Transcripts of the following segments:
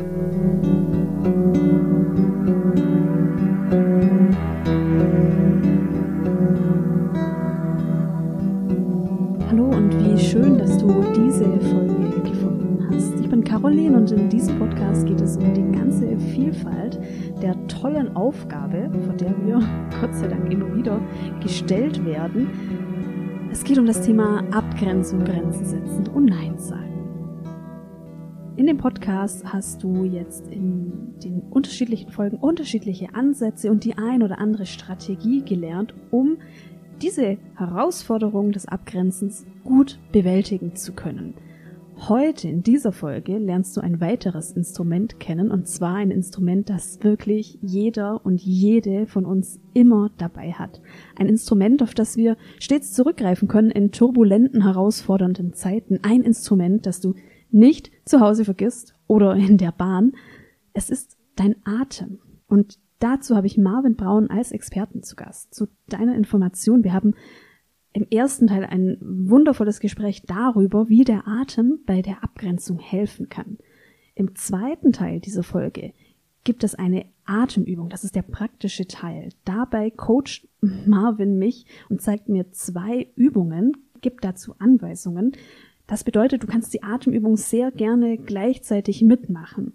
Hallo und wie schön, dass du diese Folge gefunden hast. Ich bin Caroline und in diesem Podcast geht es um die ganze Vielfalt der tollen Aufgabe, vor der wir Gott sei Dank immer wieder gestellt werden. Es geht um das Thema Abgrenzung, Grenzen setzen und Nein sagen. In dem Podcast hast du jetzt in den unterschiedlichen Folgen unterschiedliche Ansätze und die ein oder andere Strategie gelernt, um diese Herausforderung des Abgrenzens gut bewältigen zu können. Heute in dieser Folge lernst du ein weiteres Instrument kennen und zwar ein Instrument, das wirklich jeder und jede von uns immer dabei hat. Ein Instrument, auf das wir stets zurückgreifen können in turbulenten, herausfordernden Zeiten. Ein Instrument, das du nicht zu Hause vergisst oder in der Bahn. Es ist dein Atem. Und dazu habe ich Marvin Braun als Experten zu Gast. Zu deiner Information. Wir haben im ersten Teil ein wundervolles Gespräch darüber, wie der Atem bei der Abgrenzung helfen kann. Im zweiten Teil dieser Folge gibt es eine Atemübung. Das ist der praktische Teil. Dabei coacht Marvin mich und zeigt mir zwei Übungen, gibt dazu Anweisungen. Das bedeutet, du kannst die Atemübung sehr gerne gleichzeitig mitmachen.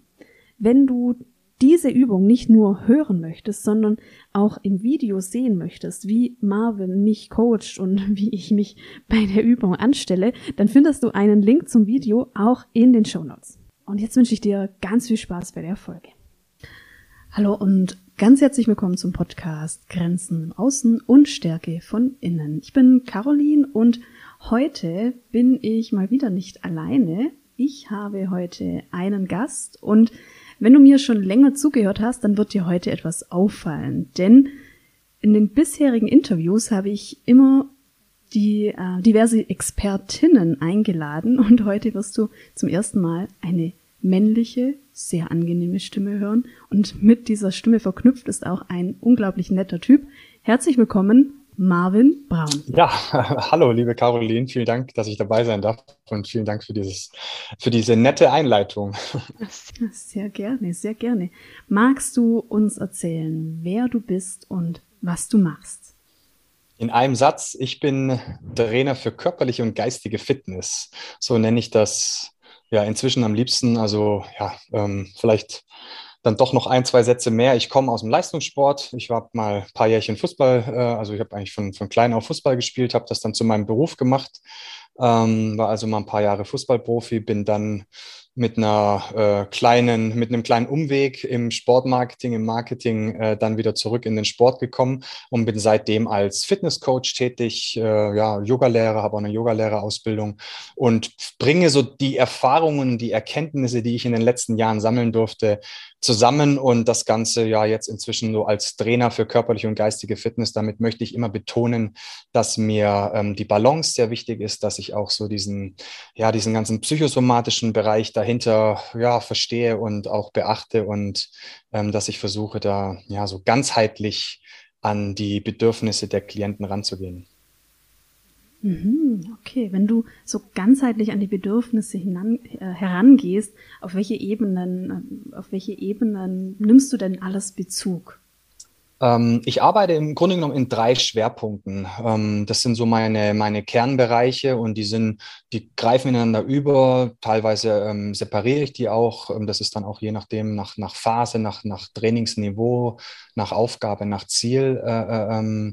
Wenn du diese Übung nicht nur hören möchtest, sondern auch im Video sehen möchtest, wie Marvin mich coacht und wie ich mich bei der Übung anstelle, dann findest du einen Link zum Video auch in den Show Notes. Und jetzt wünsche ich dir ganz viel Spaß bei der Folge. Hallo und ganz herzlich willkommen zum Podcast Grenzen im Außen und Stärke von innen. Ich bin Caroline und heute bin ich mal wieder nicht alleine. Ich habe heute einen Gast und wenn du mir schon länger zugehört hast, dann wird dir heute etwas auffallen, denn in den bisherigen Interviews habe ich immer die äh, diverse Expertinnen eingeladen und heute wirst du zum ersten Mal eine männliche, sehr angenehme Stimme hören und mit dieser Stimme verknüpft ist auch ein unglaublich netter Typ. Herzlich willkommen, Marvin Braun. Ja, hallo, liebe Caroline, vielen Dank, dass ich dabei sein darf und vielen Dank für dieses, für diese nette Einleitung. Sehr gerne, sehr gerne. Magst du uns erzählen, wer du bist und was du machst? In einem Satz, ich bin Trainer für körperliche und geistige Fitness. So nenne ich das ja inzwischen am liebsten. Also ja, ähm, vielleicht dann doch noch ein, zwei Sätze mehr. Ich komme aus dem Leistungssport. Ich war mal ein paar Jährchen Fußball, äh, also ich habe eigentlich von, von klein auf Fußball gespielt, habe das dann zu meinem Beruf gemacht, ähm, war also mal ein paar Jahre Fußballprofi, bin dann mit einer äh, kleinen, mit einem kleinen Umweg im Sportmarketing, im Marketing äh, dann wieder zurück in den Sport gekommen und bin seitdem als Fitnesscoach tätig, äh, ja, Yogalehrer, habe auch eine Yogalehrerausbildung und bringe so die Erfahrungen, die Erkenntnisse, die ich in den letzten Jahren sammeln durfte, zusammen und das Ganze ja jetzt inzwischen so als Trainer für körperliche und geistige Fitness. Damit möchte ich immer betonen, dass mir ähm, die Balance sehr wichtig ist, dass ich auch so diesen, ja, diesen ganzen psychosomatischen Bereich dahinter ja, verstehe und auch beachte und ähm, dass ich versuche, da ja so ganzheitlich an die Bedürfnisse der Klienten ranzugehen. Mhm, okay, wenn du so ganzheitlich an die Bedürfnisse hinan, äh, herangehst, auf welche Ebenen, äh, auf welche Ebenen nimmst du denn alles Bezug? Ähm, ich arbeite im Grunde genommen in drei Schwerpunkten. Ähm, das sind so meine, meine Kernbereiche und die sind, die greifen ineinander über. Teilweise ähm, separiere ich die auch. Das ist dann auch je nachdem nach, nach Phase, nach, nach Trainingsniveau, nach Aufgabe, nach Ziel. Äh, äh,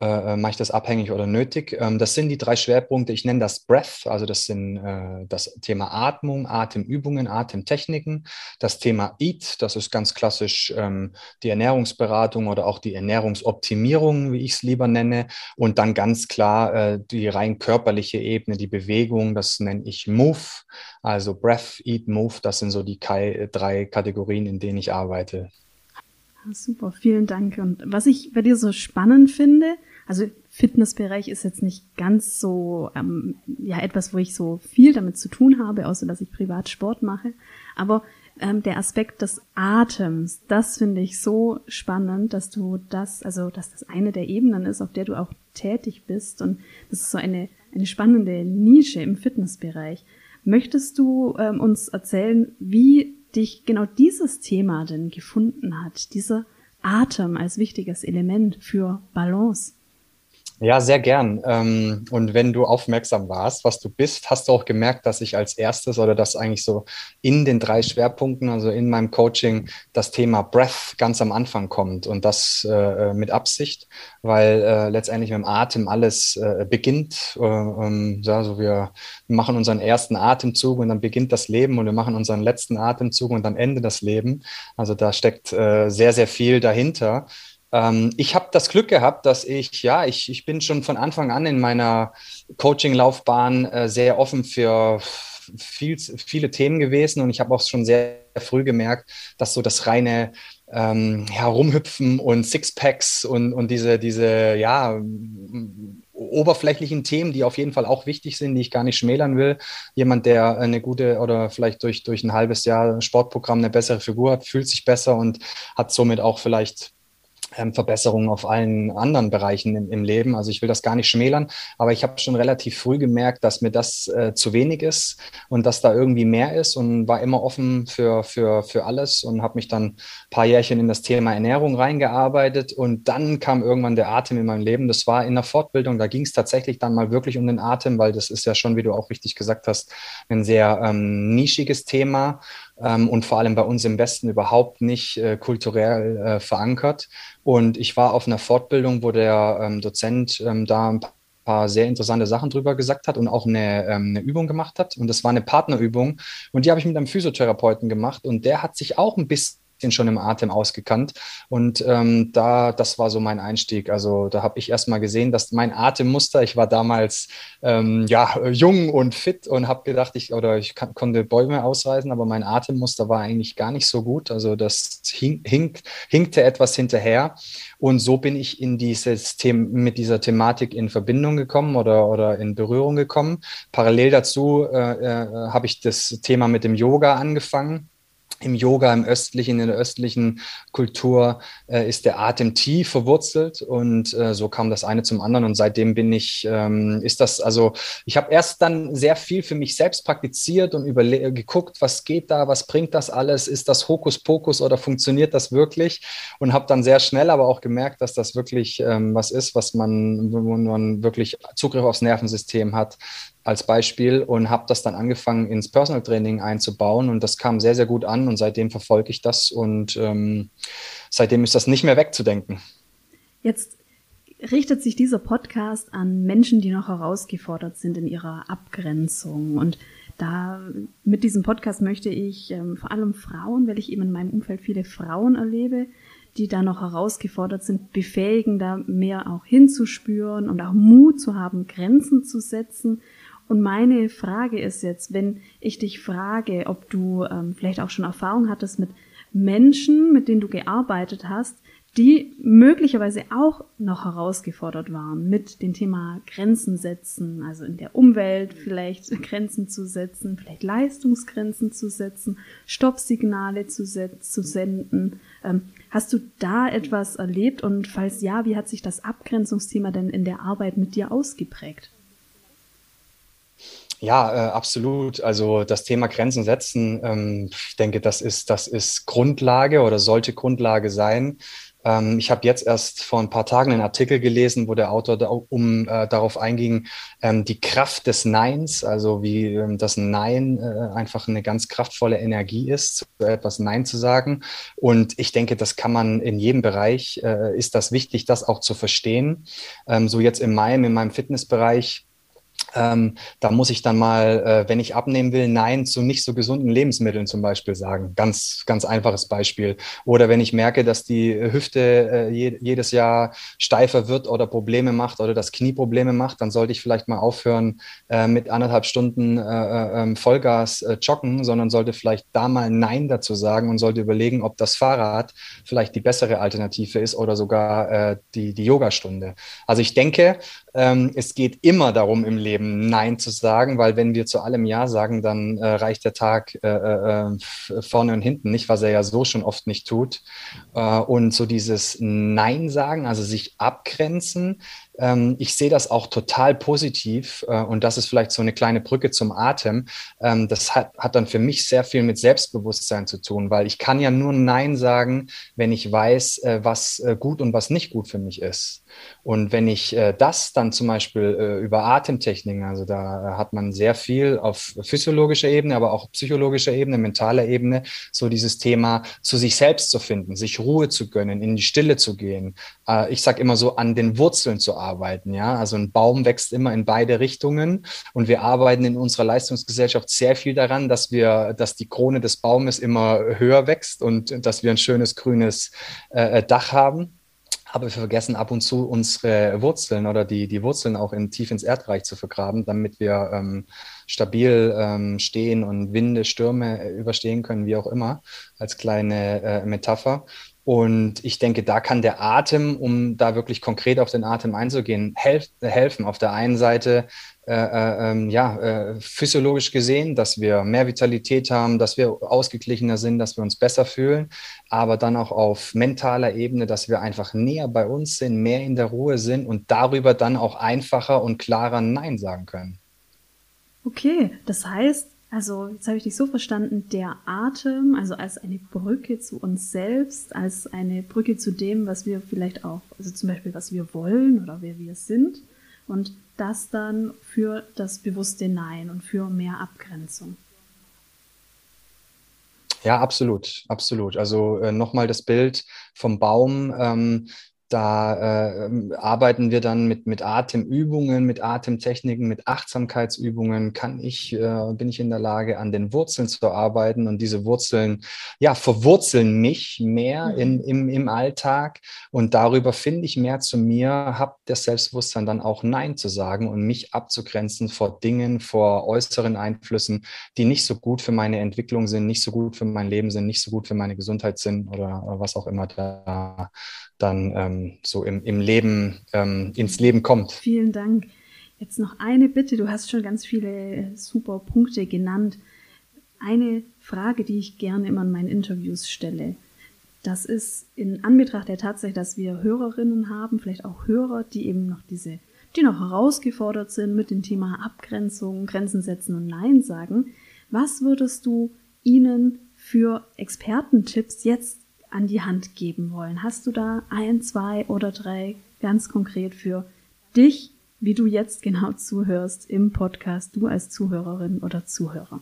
äh, äh, mache ich das abhängig oder nötig. Ähm, das sind die drei Schwerpunkte. Ich nenne das Breath, also das sind äh, das Thema Atmung, Atemübungen, Atemtechniken. Das Thema Eat, das ist ganz klassisch ähm, die Ernährungsberatung oder auch die Ernährungsoptimierung, wie ich es lieber nenne. Und dann ganz klar äh, die rein körperliche Ebene, die Bewegung, das nenne ich Move. Also Breath, Eat, Move, das sind so die drei Kategorien, in denen ich arbeite. Super, vielen Dank. Und was ich bei dir so spannend finde, also Fitnessbereich ist jetzt nicht ganz so ähm, ja etwas, wo ich so viel damit zu tun habe, außer dass ich privat Sport mache. Aber ähm, der Aspekt des Atems, das finde ich so spannend, dass du das, also dass das eine der Ebenen ist, auf der du auch tätig bist. Und das ist so eine, eine spannende Nische im Fitnessbereich. Möchtest du ähm, uns erzählen, wie dich genau dieses Thema denn gefunden hat, dieser Atem als wichtiges Element für Balance. Ja, sehr gern. Ähm, und wenn du aufmerksam warst, was du bist, hast du auch gemerkt, dass ich als erstes oder dass eigentlich so in den drei Schwerpunkten, also in meinem Coaching, das Thema Breath ganz am Anfang kommt und das äh, mit Absicht, weil äh, letztendlich mit dem Atem alles äh, beginnt. Also wir machen unseren ersten Atemzug und dann beginnt das Leben und wir machen unseren letzten Atemzug und dann endet das Leben. Also da steckt sehr, sehr viel dahinter. Ähm, ich habe das Glück gehabt, dass ich, ja, ich, ich bin schon von Anfang an in meiner Coaching-Laufbahn äh, sehr offen für viel, viele Themen gewesen und ich habe auch schon sehr früh gemerkt, dass so das reine ähm, Herumhüpfen und Sixpacks und, und diese, diese, ja, oberflächlichen Themen, die auf jeden Fall auch wichtig sind, die ich gar nicht schmälern will. Jemand, der eine gute oder vielleicht durch, durch ein halbes Jahr Sportprogramm eine bessere Figur hat, fühlt sich besser und hat somit auch vielleicht Verbesserungen auf allen anderen Bereichen im, im, Leben. Also ich will das gar nicht schmälern, aber ich habe schon relativ früh gemerkt, dass mir das äh, zu wenig ist und dass da irgendwie mehr ist und war immer offen für, für, für alles und habe mich dann ein paar Jährchen in das Thema Ernährung reingearbeitet und dann kam irgendwann der Atem in mein Leben. Das war in der Fortbildung, da ging es tatsächlich dann mal wirklich um den Atem, weil das ist ja schon, wie du auch richtig gesagt hast, ein sehr ähm, nischiges Thema ähm, und vor allem bei uns im Westen überhaupt nicht äh, kulturell äh, verankert. Und ich war auf einer Fortbildung, wo der ähm, Dozent ähm, da ein paar sehr interessante Sachen drüber gesagt hat und auch eine, ähm, eine Übung gemacht hat. Und das war eine Partnerübung. Und die habe ich mit einem Physiotherapeuten gemacht. Und der hat sich auch ein bisschen bisschen schon im Atem ausgekannt. Und ähm, da, das war so mein Einstieg. Also da habe ich erstmal gesehen, dass mein Atemmuster, ich war damals ähm, ja jung und fit und habe gedacht, ich oder ich kann, konnte Bäume ausreißen, aber mein Atemmuster war eigentlich gar nicht so gut. Also das hink, hink, hinkte etwas hinterher. Und so bin ich in dieses Thema mit dieser Thematik in Verbindung gekommen oder, oder in Berührung gekommen. Parallel dazu äh, äh, habe ich das Thema mit dem Yoga angefangen im Yoga, im östlichen, in der östlichen Kultur äh, ist der Atem tief verwurzelt und äh, so kam das eine zum anderen und seitdem bin ich, ähm, ist das, also ich habe erst dann sehr viel für mich selbst praktiziert und geguckt, was geht da, was bringt das alles, ist das Hokuspokus oder funktioniert das wirklich? Und habe dann sehr schnell aber auch gemerkt, dass das wirklich ähm, was ist, was man, wo man wirklich Zugriff aufs Nervensystem hat, als Beispiel und habe das dann angefangen ins Personal Training einzubauen und das kam sehr, sehr gut an und seitdem verfolge ich das und ähm, seitdem ist das nicht mehr wegzudenken. Jetzt richtet sich dieser Podcast an Menschen, die noch herausgefordert sind in ihrer Abgrenzung und da mit diesem Podcast möchte ich ähm, vor allem Frauen, weil ich eben in meinem Umfeld viele Frauen erlebe, die da noch herausgefordert sind, befähigen, da mehr auch hinzuspüren und auch Mut zu haben, Grenzen zu setzen und meine Frage ist jetzt, wenn ich dich frage, ob du ähm, vielleicht auch schon Erfahrung hattest mit Menschen, mit denen du gearbeitet hast, die möglicherweise auch noch herausgefordert waren mit dem Thema Grenzen setzen, also in der Umwelt vielleicht Grenzen zu setzen, vielleicht Leistungsgrenzen zu setzen, Stoppsignale zu, zu senden. Ähm, hast du da etwas erlebt und falls ja, wie hat sich das Abgrenzungsthema denn in der Arbeit mit dir ausgeprägt? Ja, äh, absolut. Also das Thema Grenzen setzen, ähm, ich denke, das ist, das ist Grundlage oder sollte Grundlage sein. Ähm, ich habe jetzt erst vor ein paar Tagen einen Artikel gelesen, wo der Autor da, um äh, darauf einging, ähm, die Kraft des Neins, also wie ähm, das Nein äh, einfach eine ganz kraftvolle Energie ist, etwas Nein zu sagen. Und ich denke, das kann man in jedem Bereich, äh, ist das wichtig, das auch zu verstehen. Ähm, so jetzt in meinem, in meinem Fitnessbereich ähm, da muss ich dann mal, äh, wenn ich abnehmen will, Nein zu nicht so gesunden Lebensmitteln zum Beispiel sagen. Ganz, ganz einfaches Beispiel. Oder wenn ich merke, dass die Hüfte äh, je, jedes Jahr steifer wird oder Probleme macht oder das Knie Probleme macht, dann sollte ich vielleicht mal aufhören äh, mit anderthalb Stunden äh, äh, ähm, Vollgas äh, joggen, sondern sollte vielleicht da mal Nein dazu sagen und sollte überlegen, ob das Fahrrad vielleicht die bessere Alternative ist oder sogar die, die Yogastunde. Also ich denke, ähm, es geht immer darum im Leben Nein zu sagen, weil wenn wir zu allem Ja sagen, dann äh, reicht der Tag äh, äh, äh vorne und hinten nicht, was er ja so schon oft nicht tut. Äh, und so dieses Nein sagen, also sich abgrenzen, ich sehe das auch total positiv äh, und das ist vielleicht so eine kleine Brücke zum Atem. Ähm, das hat, hat dann für mich sehr viel mit Selbstbewusstsein zu tun, weil ich kann ja nur Nein sagen, wenn ich weiß, äh, was äh, gut und was nicht gut für mich ist. Und wenn ich das dann zum Beispiel über Atemtechniken, also da hat man sehr viel auf physiologischer Ebene, aber auch psychologischer Ebene, mentaler Ebene, so dieses Thema zu sich selbst zu finden, sich Ruhe zu gönnen, in die Stille zu gehen. Ich sage immer so, an den Wurzeln zu arbeiten. Ja, also ein Baum wächst immer in beide Richtungen und wir arbeiten in unserer Leistungsgesellschaft sehr viel daran, dass wir, dass die Krone des Baumes immer höher wächst und dass wir ein schönes grünes äh, Dach haben aber wir vergessen ab und zu unsere Wurzeln oder die, die Wurzeln auch in, tief ins Erdreich zu vergraben, damit wir ähm, stabil ähm, stehen und Winde, Stürme überstehen können, wie auch immer, als kleine äh, Metapher. Und ich denke, da kann der Atem, um da wirklich konkret auf den Atem einzugehen, helf helfen. Auf der einen Seite, äh, äh, ähm, ja, äh, physiologisch gesehen, dass wir mehr Vitalität haben, dass wir ausgeglichener sind, dass wir uns besser fühlen, aber dann auch auf mentaler Ebene, dass wir einfach näher bei uns sind, mehr in der Ruhe sind und darüber dann auch einfacher und klarer Nein sagen können. Okay, das heißt, also jetzt habe ich dich so verstanden, der Atem, also als eine Brücke zu uns selbst, als eine Brücke zu dem, was wir vielleicht auch, also zum Beispiel, was wir wollen oder wer wir sind. Und das dann für das bewusste Nein und für mehr Abgrenzung. Ja, absolut, absolut. Also äh, nochmal das Bild vom Baum. Ähm, da äh, arbeiten wir dann mit, mit Atemübungen, mit Atemtechniken, mit Achtsamkeitsübungen. Kann ich, äh, bin ich in der Lage, an den Wurzeln zu arbeiten und diese Wurzeln, ja, verwurzeln mich mehr mhm. in, im, im Alltag und darüber finde ich mehr zu mir, habe das Selbstbewusstsein dann auch Nein zu sagen und mich abzugrenzen vor Dingen, vor äußeren Einflüssen, die nicht so gut für meine Entwicklung sind, nicht so gut für mein Leben sind, nicht so gut für meine Gesundheit sind oder was auch immer da dann ähm, so im, im Leben, ähm, ins Leben kommt. Vielen Dank. Jetzt noch eine Bitte. Du hast schon ganz viele super Punkte genannt. Eine Frage, die ich gerne immer in meinen Interviews stelle. Das ist in Anbetracht der Tatsache, dass wir Hörerinnen haben, vielleicht auch Hörer, die eben noch diese, die noch herausgefordert sind mit dem Thema Abgrenzung, Grenzen setzen und Nein sagen. Was würdest du ihnen für Expertentipps jetzt an die Hand geben wollen? Hast du da ein, zwei oder drei ganz konkret für dich, wie du jetzt genau zuhörst im Podcast, du als Zuhörerin oder Zuhörer?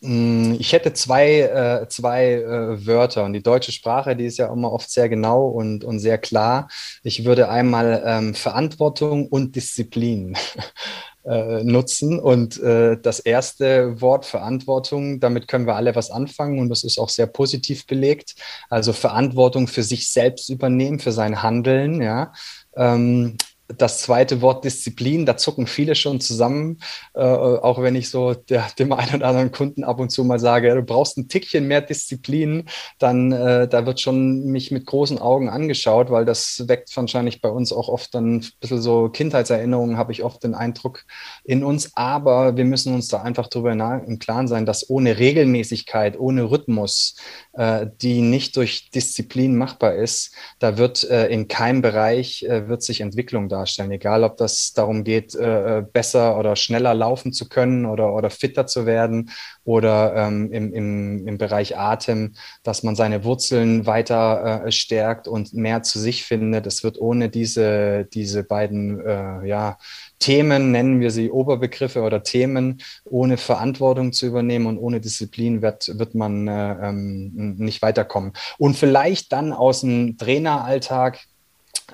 Mm, ich hätte zwei, äh, zwei äh, Wörter und die deutsche Sprache, die ist ja immer oft sehr genau und, und sehr klar. Ich würde einmal ähm, Verantwortung und Disziplin äh, nutzen. Und äh, das erste Wort Verantwortung, damit können wir alle was anfangen und das ist auch sehr positiv belegt. Also Verantwortung für sich selbst übernehmen, für sein Handeln, ja. Ähm, das zweite Wort Disziplin, da zucken viele schon zusammen, äh, auch wenn ich so der, dem einen oder anderen Kunden ab und zu mal sage, du brauchst ein Tickchen mehr Disziplin, dann äh, da wird schon mich mit großen Augen angeschaut, weil das weckt wahrscheinlich bei uns auch oft dann ein bisschen so Kindheitserinnerungen, habe ich oft den Eindruck in uns, aber wir müssen uns da einfach darüber im Klaren sein, dass ohne Regelmäßigkeit, ohne Rhythmus, äh, die nicht durch Disziplin machbar ist, da wird äh, in keinem Bereich äh, wird sich Entwicklung da darstellen. Egal, ob das darum geht, äh, äh, besser oder schneller laufen zu können oder, oder fitter zu werden oder ähm, im, im, im Bereich Atem, dass man seine Wurzeln weiter äh, stärkt und mehr zu sich findet. Es wird ohne diese, diese beiden äh, ja, Themen, nennen wir sie Oberbegriffe oder Themen, ohne Verantwortung zu übernehmen und ohne Disziplin wird, wird man äh, ähm, nicht weiterkommen. Und vielleicht dann aus dem Traineralltag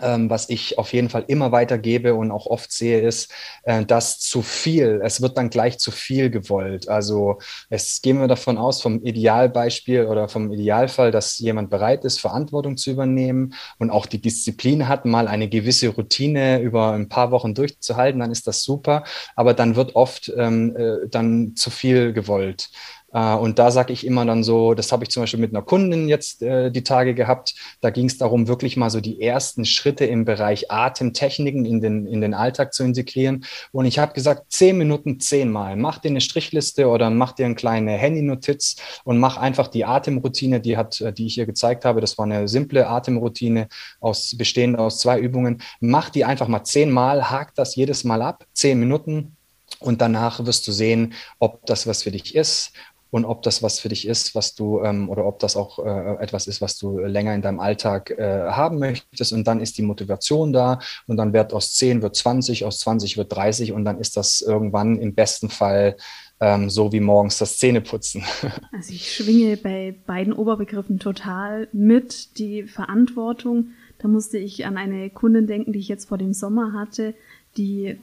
ähm, was ich auf jeden Fall immer weitergebe und auch oft sehe, ist, äh, dass zu viel, es wird dann gleich zu viel gewollt. Also es gehen wir davon aus, vom Idealbeispiel oder vom Idealfall, dass jemand bereit ist, Verantwortung zu übernehmen und auch die Disziplin hat, mal eine gewisse Routine über ein paar Wochen durchzuhalten, dann ist das super. Aber dann wird oft ähm, äh, dann zu viel gewollt. Äh, und da sage ich immer dann so, das habe ich zum Beispiel mit einer Kundin jetzt äh, die Tage gehabt. Da ging es darum, wirklich mal so die ersten Schritte im Bereich Atemtechniken in den, in den Alltag zu integrieren. Und ich habe gesagt, zehn Minuten zehnmal. Mach dir eine Strichliste oder mach dir eine kleine Handy-Notiz und mach einfach die Atemroutine, die hat, äh, die ich ihr gezeigt habe. Das war eine simple Atemroutine aus, bestehend aus zwei Übungen. Mach die einfach mal zehnmal, hak das jedes Mal ab, zehn Minuten. Und danach wirst du sehen, ob das was für dich ist und ob das was für dich ist, was du ähm, oder ob das auch äh, etwas ist, was du länger in deinem Alltag äh, haben möchtest. Und dann ist die Motivation da und dann wird aus 10 wird 20, aus 20 wird 30 und dann ist das irgendwann im besten Fall ähm, so wie morgens das Zähneputzen. Also ich schwinge bei beiden Oberbegriffen total mit die Verantwortung. Da musste ich an eine Kundin denken, die ich jetzt vor dem Sommer hatte, die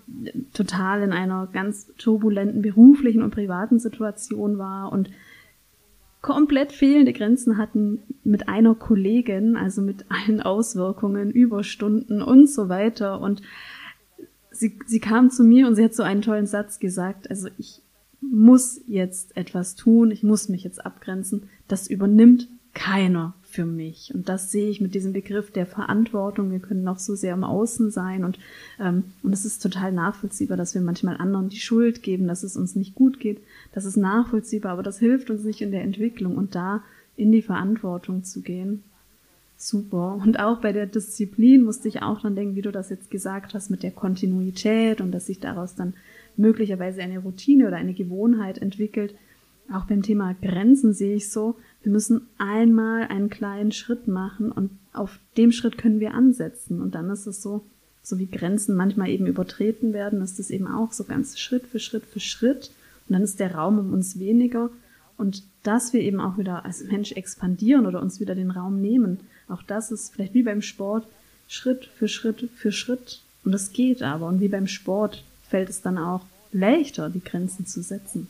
total in einer ganz turbulenten beruflichen und privaten Situation war und komplett fehlende Grenzen hatten mit einer Kollegin, also mit allen Auswirkungen, Überstunden und so weiter. Und sie, sie kam zu mir und sie hat so einen tollen Satz gesagt, also ich muss jetzt etwas tun, ich muss mich jetzt abgrenzen, das übernimmt keiner für mich. Und das sehe ich mit diesem Begriff der Verantwortung. Wir können noch so sehr im Außen sein und, ähm, und es ist total nachvollziehbar, dass wir manchmal anderen die Schuld geben, dass es uns nicht gut geht. Das ist nachvollziehbar, aber das hilft uns nicht in der Entwicklung und da in die Verantwortung zu gehen. Super. Und auch bei der Disziplin musste ich auch dann denken, wie du das jetzt gesagt hast, mit der Kontinuität und dass sich daraus dann möglicherweise eine Routine oder eine Gewohnheit entwickelt. Auch beim Thema Grenzen sehe ich so, wir müssen einmal einen kleinen Schritt machen und auf dem Schritt können wir ansetzen. Und dann ist es so, so wie Grenzen manchmal eben übertreten werden, ist es eben auch so ganz Schritt für Schritt für Schritt. Und dann ist der Raum um uns weniger. Und dass wir eben auch wieder als Mensch expandieren oder uns wieder den Raum nehmen, auch das ist vielleicht wie beim Sport Schritt für Schritt für Schritt. Und es geht aber. Und wie beim Sport fällt es dann auch leichter, die Grenzen zu setzen.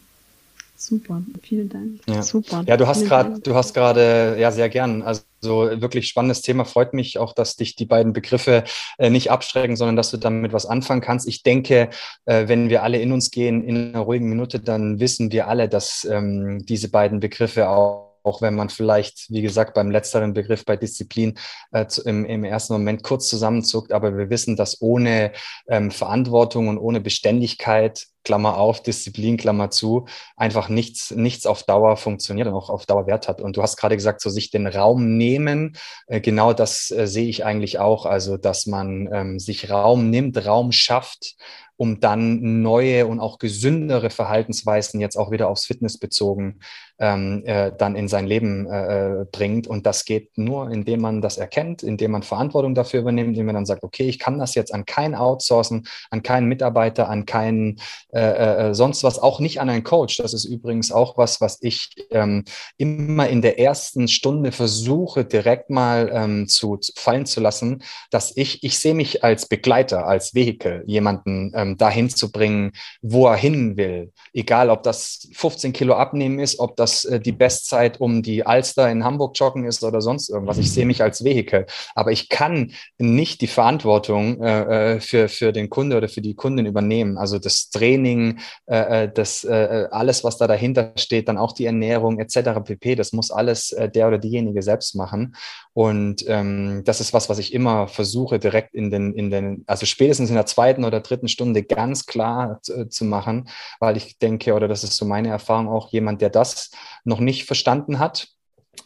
Super, vielen Dank. Ja. Super. Ja, du hast gerade, du hast gerade, ja, sehr gern. Also wirklich spannendes Thema. Freut mich auch, dass dich die beiden Begriffe äh, nicht abschrecken, sondern dass du damit was anfangen kannst. Ich denke, äh, wenn wir alle in uns gehen in einer ruhigen Minute, dann wissen wir alle, dass ähm, diese beiden Begriffe auch auch wenn man vielleicht, wie gesagt, beim letzteren Begriff bei Disziplin äh, im, im, ersten Moment kurz zusammenzuckt, aber wir wissen, dass ohne ähm, Verantwortung und ohne Beständigkeit Klammer auf, Disziplin, Klammer zu, einfach nichts, nichts auf Dauer funktioniert und auch auf Dauer Wert hat. Und du hast gerade gesagt, so sich den Raum nehmen, äh, genau das äh, sehe ich eigentlich auch. Also, dass man ähm, sich Raum nimmt, Raum schafft, um dann neue und auch gesündere Verhaltensweisen jetzt auch wieder aufs Fitness bezogen ähm, äh, dann in sein Leben äh, bringt. Und das geht nur, indem man das erkennt, indem man Verantwortung dafür übernimmt, indem man dann sagt, okay, ich kann das jetzt an keinen outsourcen, an keinen Mitarbeiter, an keinen äh, äh, sonst was, auch nicht an einen Coach. Das ist übrigens auch was, was ich ähm, immer in der ersten Stunde versuche, direkt mal ähm, zu, zu, fallen zu lassen, dass ich, ich sehe mich als Begleiter, als Vehikel, jemanden ähm, dahin zu bringen, wo er hin will. Egal, ob das 15 Kilo abnehmen ist, ob das das äh, die Bestzeit um die Alster in Hamburg joggen ist oder sonst irgendwas. Ich sehe mich als Vehikel. Aber ich kann nicht die Verantwortung äh, äh, für, für den Kunde oder für die Kundin übernehmen. Also das Training, äh, äh das äh, alles, was da dahinter steht, dann auch die Ernährung etc. pp. Das muss alles der oder diejenige selbst machen. Und ähm, das ist was, was ich immer versuche, direkt in den, in den, also spätestens in der zweiten oder dritten Stunde ganz klar zu machen, weil ich denke, oder das ist so meine Erfahrung auch, jemand, der das noch nicht verstanden hat,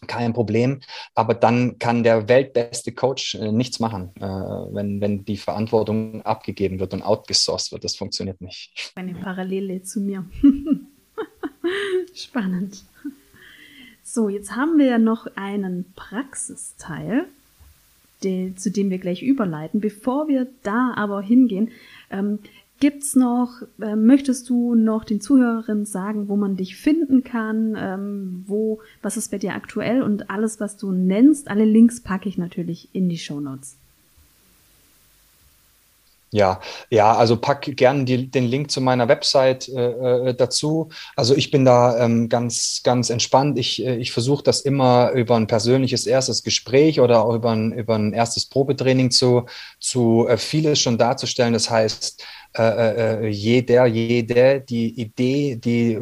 kein Problem. Aber dann kann der weltbeste Coach äh, nichts machen, äh, wenn, wenn die Verantwortung abgegeben wird und outgesourced wird. Das funktioniert nicht. Eine Parallele zu mir. Spannend. So, jetzt haben wir ja noch einen Praxisteil, den, zu dem wir gleich überleiten. Bevor wir da aber hingehen, ähm, Gibt's noch, äh, möchtest du noch den Zuhörerinnen sagen, wo man dich finden kann, ähm, wo, was ist bei dir aktuell und alles, was du nennst, alle Links packe ich natürlich in die Show Notes. Ja, ja, also pack gerne den Link zu meiner Website äh, äh, dazu. Also ich bin da ähm, ganz, ganz entspannt. Ich, äh, ich versuche das immer über ein persönliches erstes Gespräch oder auch über ein, über ein erstes Probetraining zu, zu äh, vieles schon darzustellen. Das heißt, äh, äh, jeder, jede die Idee, die,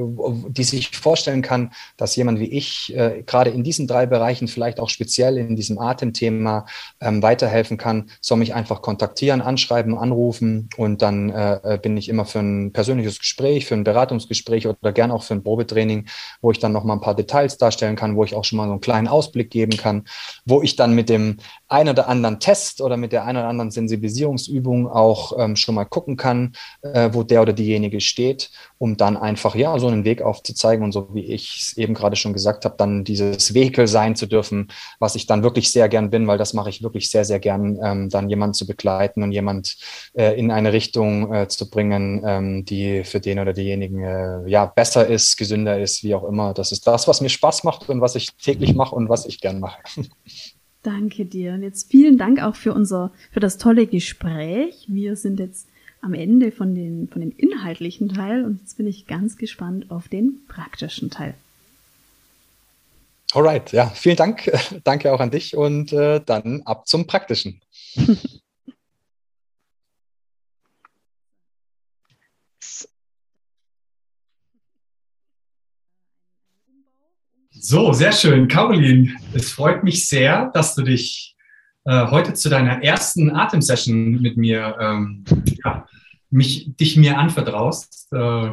die sich vorstellen kann, dass jemand wie ich äh, gerade in diesen drei Bereichen, vielleicht auch speziell in diesem Atemthema, ähm, weiterhelfen kann, soll mich einfach kontaktieren, anschreiben, anrufen und dann äh, äh, bin ich immer für ein persönliches Gespräch, für ein Beratungsgespräch oder gern auch für ein Probetraining, wo ich dann noch mal ein paar Details darstellen kann, wo ich auch schon mal so einen kleinen Ausblick geben kann, wo ich dann mit dem ein oder anderen Test oder mit der ein oder anderen Sensibilisierungsübung auch ähm, schon mal gucken kann, äh, wo der oder diejenige steht, um dann einfach ja so einen Weg aufzuzeigen und so wie ich es eben gerade schon gesagt habe, dann dieses Vehikel sein zu dürfen, was ich dann wirklich sehr gern bin, weil das mache ich wirklich sehr, sehr gern, ähm, dann jemanden zu begleiten und jemand äh, in eine Richtung äh, zu bringen, ähm, die für den oder diejenigen äh, ja besser ist, gesünder ist, wie auch immer. Das ist das, was mir Spaß macht und was ich täglich mache und was ich gern mache. Danke dir. Und jetzt vielen Dank auch für unser, für das tolle Gespräch. Wir sind jetzt am Ende von, den, von dem inhaltlichen Teil und jetzt bin ich ganz gespannt auf den praktischen Teil. Alright, ja, vielen Dank. Danke auch an dich und äh, dann ab zum praktischen. So, sehr schön. Caroline, es freut mich sehr, dass du dich äh, heute zu deiner ersten Atemsession mit mir, ähm, ja, mich, dich mir anvertraust. Äh,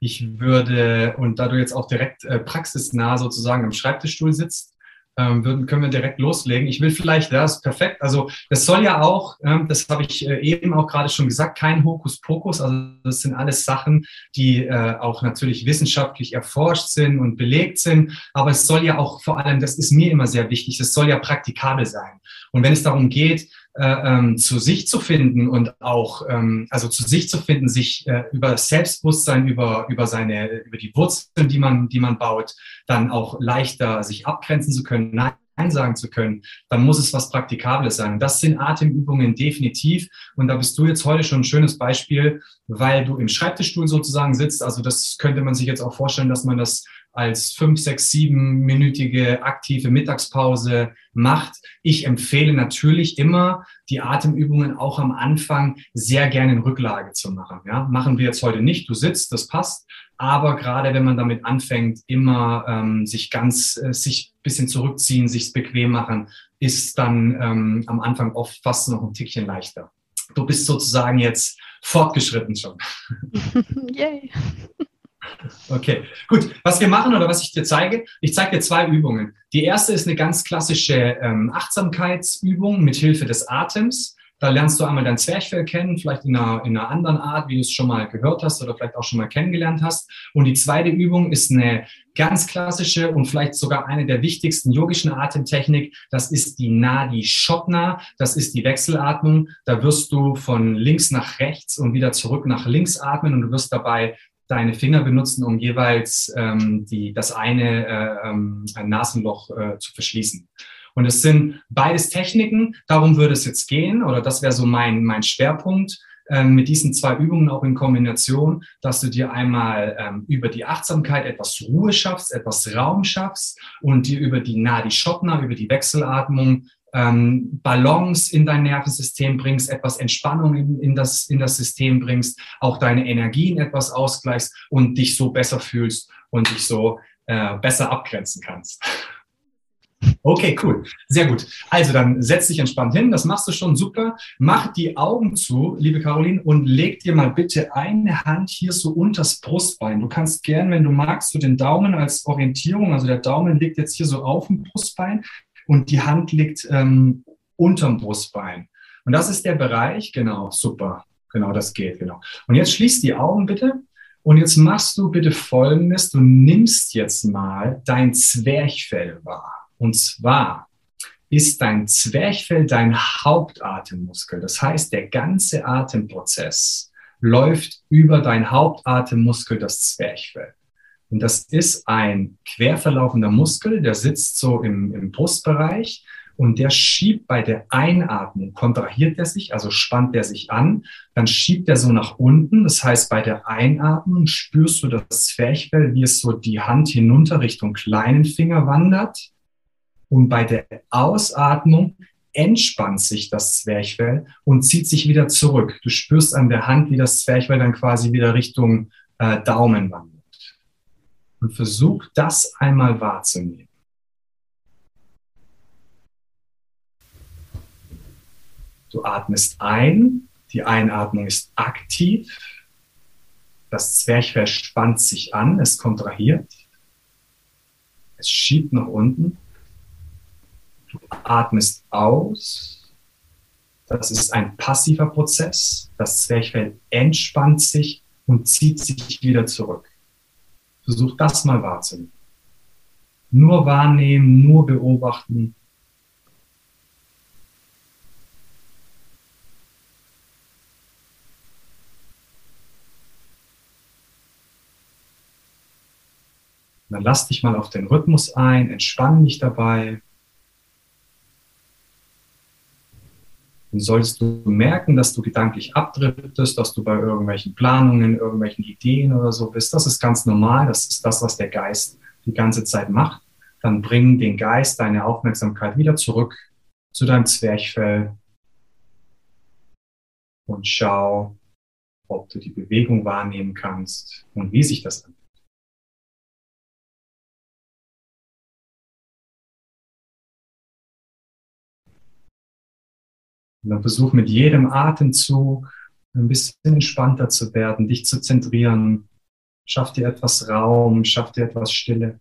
ich würde, und da du jetzt auch direkt äh, praxisnah sozusagen am Schreibtischstuhl sitzt, ähm, würden, können wir direkt loslegen. Ich will vielleicht, ja, ist perfekt. Also das soll ja auch, ähm, das habe ich äh, eben auch gerade schon gesagt, kein Hokuspokus. Also das sind alles Sachen, die äh, auch natürlich wissenschaftlich erforscht sind und belegt sind. Aber es soll ja auch vor allem, das ist mir immer sehr wichtig, es soll ja praktikabel sein. Und wenn es darum geht, ähm, zu sich zu finden und auch, ähm, also zu sich zu finden, sich äh, über Selbstbewusstsein, über, über seine, über die Wurzeln, die man, die man baut, dann auch leichter sich abgrenzen zu können, nein sagen zu können, dann muss es was Praktikables sein. Und das sind Atemübungen definitiv. Und da bist du jetzt heute schon ein schönes Beispiel, weil du im Schreibtischstuhl sozusagen sitzt. Also das könnte man sich jetzt auch vorstellen, dass man das als fünf, sechs, siebenminütige aktive Mittagspause macht. Ich empfehle natürlich immer, die Atemübungen auch am Anfang sehr gerne in Rücklage zu machen. Ja, machen wir jetzt heute nicht. Du sitzt, das passt. Aber gerade wenn man damit anfängt, immer ähm, sich ganz, äh, sich bisschen zurückziehen, sich bequem machen, ist dann ähm, am Anfang oft fast noch ein Tickchen leichter. Du bist sozusagen jetzt fortgeschritten schon. Yay. Okay, gut. Was wir machen oder was ich dir zeige, ich zeige dir zwei Übungen. Die erste ist eine ganz klassische ähm, Achtsamkeitsübung mit Hilfe des Atems. Da lernst du einmal dein Zwerchfell kennen, vielleicht in einer, in einer anderen Art, wie du es schon mal gehört hast oder vielleicht auch schon mal kennengelernt hast. Und die zweite Übung ist eine ganz klassische und vielleicht sogar eine der wichtigsten yogischen Atemtechnik. Das ist die Nadi Shotna. Das ist die Wechselatmung. Da wirst du von links nach rechts und wieder zurück nach links atmen und du wirst dabei deine Finger benutzen, um jeweils ähm, die, das eine äh, ähm, Nasenloch äh, zu verschließen. Und es sind beides Techniken, darum würde es jetzt gehen, oder das wäre so mein, mein Schwerpunkt ähm, mit diesen zwei Übungen auch in Kombination, dass du dir einmal ähm, über die Achtsamkeit etwas Ruhe schaffst, etwas Raum schaffst und dir über die Nadi Shotna, über die Wechselatmung ähm, Balance in dein Nervensystem bringst, etwas Entspannung in, in, das, in das System bringst, auch deine Energien etwas ausgleichst und dich so besser fühlst und dich so äh, besser abgrenzen kannst. Okay, cool. Sehr gut. Also dann setz dich entspannt hin. Das machst du schon super. Mach die Augen zu, liebe Caroline, und leg dir mal bitte eine Hand hier so unters Brustbein. Du kannst gern, wenn du magst, so den Daumen als Orientierung. Also der Daumen liegt jetzt hier so auf dem Brustbein und die Hand liegt ähm, unterm Brustbein. Und das ist der Bereich, genau, super. Genau, das geht, genau. Und jetzt schließ die Augen bitte. Und jetzt machst du bitte Folgendes. Du nimmst jetzt mal dein Zwerchfell wahr. Und zwar ist dein Zwerchfell dein Hauptatemmuskel. Das heißt, der ganze Atemprozess läuft über dein Hauptatemmuskel, das Zwerchfell. Und das ist ein quer verlaufender Muskel, der sitzt so im, im Brustbereich und der schiebt bei der Einatmung, kontrahiert er sich, also spannt er sich an, dann schiebt er so nach unten. Das heißt, bei der Einatmung spürst du das Zwerchfell, wie es so die Hand hinunter Richtung kleinen Finger wandert. Und bei der Ausatmung entspannt sich das Zwerchfell und zieht sich wieder zurück. Du spürst an der Hand, wie das Zwerchfell dann quasi wieder Richtung äh, Daumen wandert. Und versuch das einmal wahrzunehmen. Du atmest ein, die Einatmung ist aktiv, das Zwerchfell spannt sich an, es kontrahiert, es schiebt nach unten. Du atmest aus. Das ist ein passiver Prozess. Das Zwerchfell entspannt sich und zieht sich wieder zurück. Versuch das mal wahrzunehmen. Nur wahrnehmen, nur beobachten, dann lass dich mal auf den Rhythmus ein, entspann dich dabei. Und solltest du merken, dass du gedanklich abdriftest, dass du bei irgendwelchen Planungen, irgendwelchen Ideen oder so bist, das ist ganz normal, das ist das, was der Geist die ganze Zeit macht. Dann bring den Geist, deine Aufmerksamkeit wieder zurück zu deinem Zwerchfell und schau, ob du die Bewegung wahrnehmen kannst und wie sich das anfühlt. Und dann versuch mit jedem Atemzug ein bisschen entspannter zu werden, dich zu zentrieren. Schaff dir etwas Raum, schaff dir etwas Stille.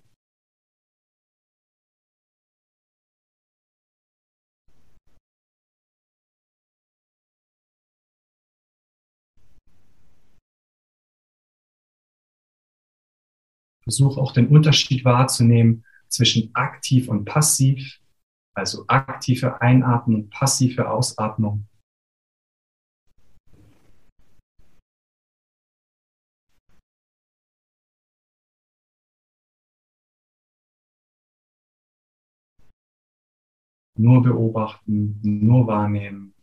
Versuch auch den Unterschied wahrzunehmen zwischen aktiv und passiv. Also aktive Einatmung, passive Ausatmung. Nur beobachten, nur wahrnehmen.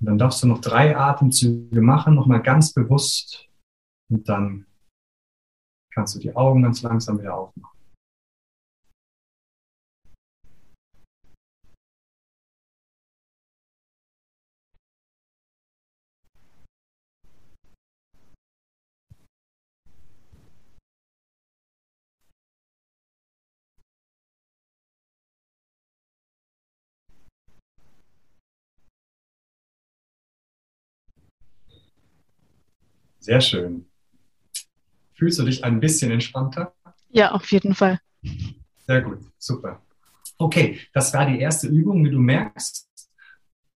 Und dann darfst du noch drei Atemzüge machen, nochmal ganz bewusst. Und dann kannst du die Augen ganz langsam wieder aufmachen. Sehr schön. Fühlst du dich ein bisschen entspannter? Ja, auf jeden Fall. Sehr gut, super. Okay, das war die erste Übung, wie du merkst.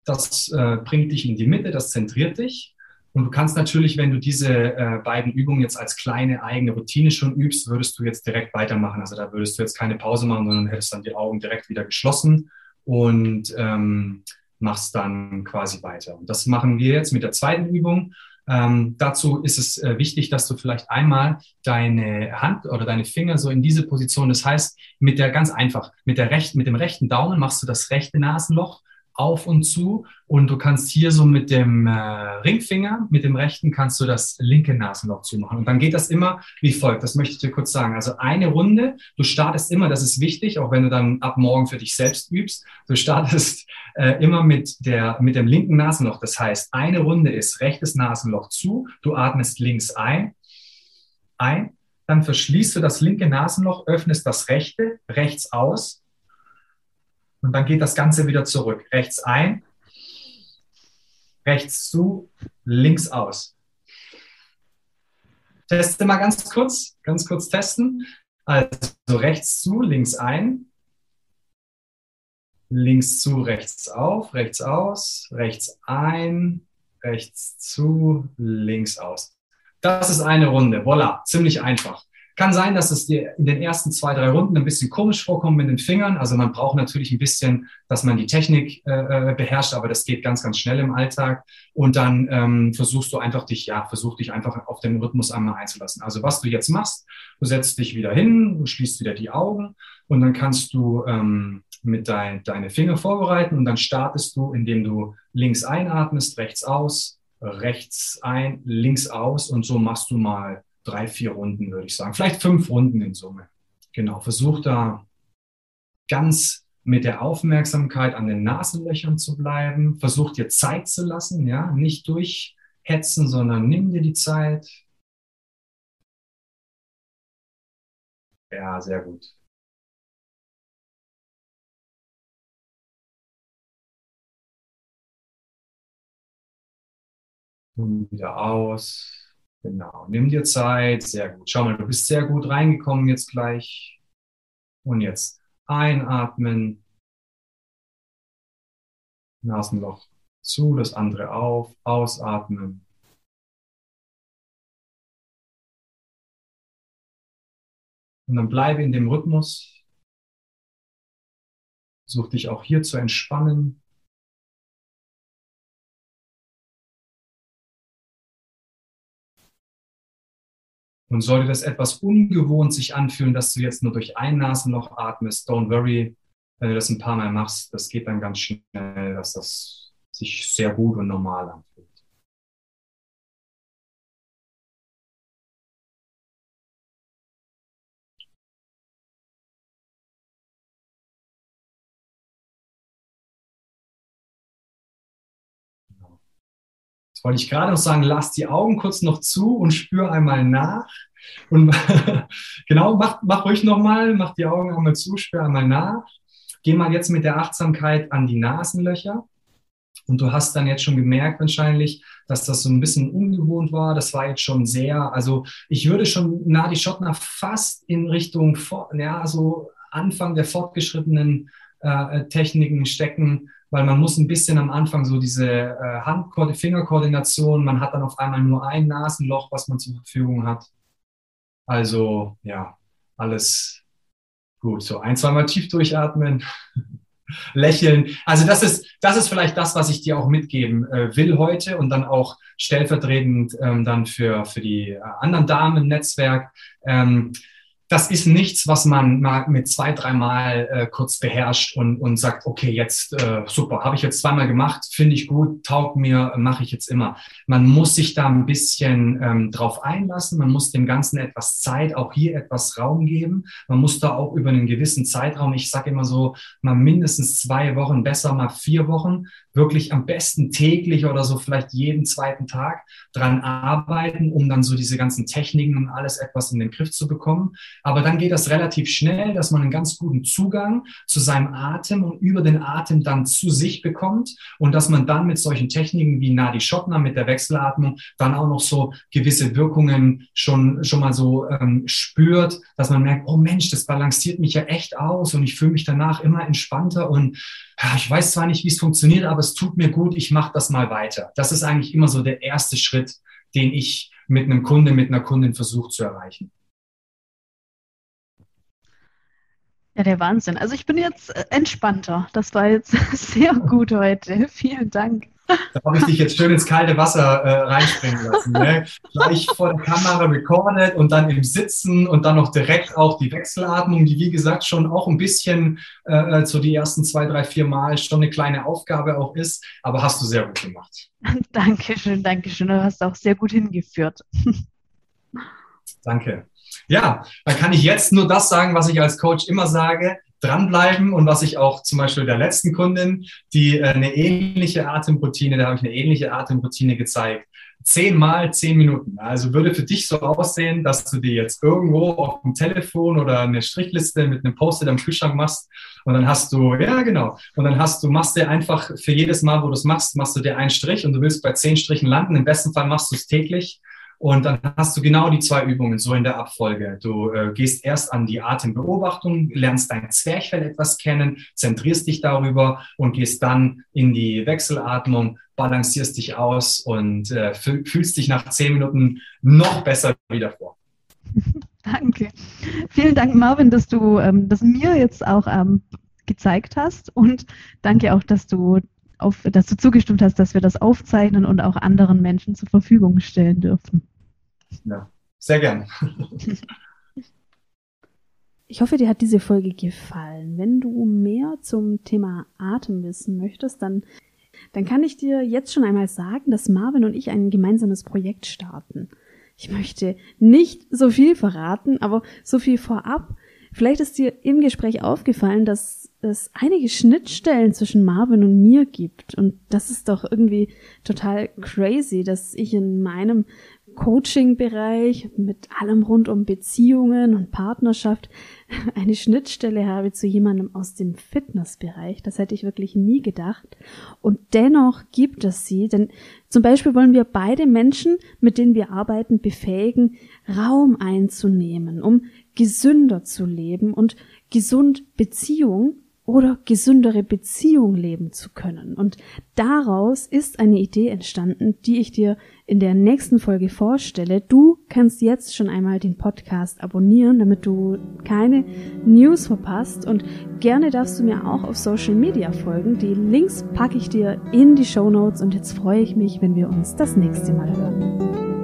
Das äh, bringt dich in die Mitte, das zentriert dich. Und du kannst natürlich, wenn du diese äh, beiden Übungen jetzt als kleine eigene Routine schon übst, würdest du jetzt direkt weitermachen. Also da würdest du jetzt keine Pause machen, sondern hättest dann die Augen direkt wieder geschlossen und ähm, machst dann quasi weiter. Und das machen wir jetzt mit der zweiten Übung. Ähm, dazu ist es äh, wichtig, dass du vielleicht einmal deine Hand oder deine Finger so in diese Position, das heißt, mit der ganz einfach, mit der rechten, mit dem rechten Daumen machst du das rechte Nasenloch auf und zu und du kannst hier so mit dem äh, Ringfinger, mit dem rechten kannst du das linke Nasenloch zumachen. Und dann geht das immer wie folgt. Das möchte ich dir kurz sagen. Also eine Runde, du startest immer, das ist wichtig, auch wenn du dann ab morgen für dich selbst übst, du startest äh, immer mit, der, mit dem linken Nasenloch. Das heißt, eine Runde ist rechtes Nasenloch zu, du atmest links ein, ein, dann verschließt du das linke Nasenloch, öffnest das rechte, rechts aus, und dann geht das Ganze wieder zurück. Rechts ein, rechts zu, links aus. Teste mal ganz kurz, ganz kurz testen. Also rechts zu, links ein, links zu, rechts auf, rechts aus, rechts ein, rechts zu, links aus. Das ist eine Runde. Voila, ziemlich einfach. Kann sein, dass es dir in den ersten zwei, drei Runden ein bisschen komisch vorkommt mit den Fingern. Also man braucht natürlich ein bisschen, dass man die Technik äh, äh, beherrscht, aber das geht ganz, ganz schnell im Alltag. Und dann ähm, versuchst du einfach dich, ja, versuch dich einfach auf den Rhythmus einmal einzulassen. Also was du jetzt machst, du setzt dich wieder hin, du schließt wieder die Augen und dann kannst du ähm, mit dein, deine Finger vorbereiten und dann startest du, indem du links einatmest, rechts aus, rechts ein, links aus und so machst du mal drei, vier Runden, würde ich sagen. Vielleicht fünf Runden in Summe. Genau, versuch da ganz mit der Aufmerksamkeit an den Nasenlöchern zu bleiben. Versuch dir Zeit zu lassen, ja, nicht durchhetzen, sondern nimm dir die Zeit. Ja, sehr gut. Wieder aus. Genau. Nimm dir Zeit. Sehr gut. Schau mal, du bist sehr gut reingekommen jetzt gleich. Und jetzt einatmen. Nasenloch zu, das andere auf. Ausatmen. Und dann bleibe in dem Rhythmus. Such dich auch hier zu entspannen. Und sollte das etwas ungewohnt sich anfühlen, dass du jetzt nur durch ein Nasenloch atmest, don't worry, wenn du das ein paar Mal machst, das geht dann ganz schnell, dass das sich sehr gut und normal anfühlt. Jetzt wollte ich gerade noch sagen, lass die Augen kurz noch zu und spür einmal nach. Und genau, mach, mach ruhig nochmal, mach die Augen einmal zu, spür einmal nach. Geh mal jetzt mit der Achtsamkeit an die Nasenlöcher. Und du hast dann jetzt schon gemerkt wahrscheinlich, dass das so ein bisschen ungewohnt war. Das war jetzt schon sehr, also ich würde schon Nadi Schottner fast in Richtung, ja, so Anfang der fortgeschrittenen äh, Techniken stecken, weil man muss ein bisschen am Anfang so diese äh, Hand-Fingerkoordination, man hat dann auf einmal nur ein Nasenloch, was man zur Verfügung hat. Also ja, alles gut. So ein, zweimal tief durchatmen, lächeln. Also das ist, das ist vielleicht das, was ich dir auch mitgeben äh, will heute und dann auch stellvertretend ähm, dann für, für die äh, anderen Damen im Netzwerk. Ähm, das ist nichts, was man mal mit zwei, dreimal äh, kurz beherrscht und, und sagt, okay, jetzt äh, super, habe ich jetzt zweimal gemacht, finde ich gut, taugt mir, mache ich jetzt immer. Man muss sich da ein bisschen ähm, drauf einlassen, man muss dem Ganzen etwas Zeit, auch hier etwas Raum geben. Man muss da auch über einen gewissen Zeitraum, ich sage immer so, mal mindestens zwei Wochen, besser mal vier Wochen, wirklich am besten täglich oder so vielleicht jeden zweiten Tag dran arbeiten, um dann so diese ganzen Techniken und alles etwas in den Griff zu bekommen. Aber dann geht das relativ schnell, dass man einen ganz guten Zugang zu seinem Atem und über den Atem dann zu sich bekommt und dass man dann mit solchen Techniken wie Nadi Schottner mit der Wechselatmung dann auch noch so gewisse Wirkungen schon, schon mal so ähm, spürt, dass man merkt, oh Mensch, das balanciert mich ja echt aus und ich fühle mich danach immer entspannter und ich weiß zwar nicht, wie es funktioniert, aber es tut mir gut, ich mache das mal weiter. Das ist eigentlich immer so der erste Schritt, den ich mit einem Kunde, mit einer Kundin versuche zu erreichen. Ja, der Wahnsinn. Also ich bin jetzt äh, entspannter. Das war jetzt sehr gut heute. Vielen Dank. Da habe ich dich jetzt schön ins kalte Wasser äh, reinspringen lassen. Ne? Gleich vor der Kamera recorded und dann im Sitzen und dann noch direkt auch die Wechselatmung, die wie gesagt schon auch ein bisschen äh, so die ersten zwei, drei, vier Mal schon eine kleine Aufgabe auch ist. Aber hast du sehr gut gemacht. Dankeschön, Dankeschön. Du hast auch sehr gut hingeführt. Danke. Ja, dann kann ich jetzt nur das sagen, was ich als Coach immer sage dranbleiben und was ich auch zum Beispiel der letzten Kundin, die äh, eine ähnliche Atemroutine, da habe ich eine ähnliche Atemroutine gezeigt. Zehnmal zehn Minuten. Also würde für dich so aussehen, dass du dir jetzt irgendwo auf dem Telefon oder eine Strichliste mit einem Post-it am Kühlschrank machst und dann hast du, ja genau, und dann hast du, machst dir einfach für jedes Mal, wo du es machst, machst du dir einen Strich und du willst bei zehn Strichen landen. Im besten Fall machst du es täglich und dann hast du genau die zwei Übungen so in der Abfolge. Du äh, gehst erst an die Atembeobachtung, lernst dein Zwerchfell etwas kennen, zentrierst dich darüber und gehst dann in die Wechselatmung, balancierst dich aus und äh, fühlst dich nach zehn Minuten noch besser wieder vor. Danke. Vielen Dank, Marvin, dass du ähm, das mir jetzt auch ähm, gezeigt hast und danke auch, dass du auf, dass du zugestimmt hast, dass wir das aufzeichnen und auch anderen Menschen zur Verfügung stellen dürfen. Ja, sehr gern. Ich hoffe, dir hat diese Folge gefallen. Wenn du mehr zum Thema Atem wissen möchtest, dann, dann kann ich dir jetzt schon einmal sagen, dass Marvin und ich ein gemeinsames Projekt starten. Ich möchte nicht so viel verraten, aber so viel vorab. Vielleicht ist dir im Gespräch aufgefallen, dass es einige Schnittstellen zwischen Marvin und mir gibt. Und das ist doch irgendwie total crazy, dass ich in meinem Coaching-Bereich mit allem rund um Beziehungen und Partnerschaft eine Schnittstelle habe zu jemandem aus dem Fitnessbereich. Das hätte ich wirklich nie gedacht. Und dennoch gibt es sie, denn zum Beispiel wollen wir beide Menschen, mit denen wir arbeiten, befähigen, Raum einzunehmen, um gesünder zu leben und gesund Beziehung oder gesündere Beziehung leben zu können. Und daraus ist eine Idee entstanden, die ich dir in der nächsten Folge vorstelle. Du kannst jetzt schon einmal den Podcast abonnieren, damit du keine News verpasst. Und gerne darfst du mir auch auf Social Media folgen. Die Links packe ich dir in die Show Notes und jetzt freue ich mich, wenn wir uns das nächste Mal hören.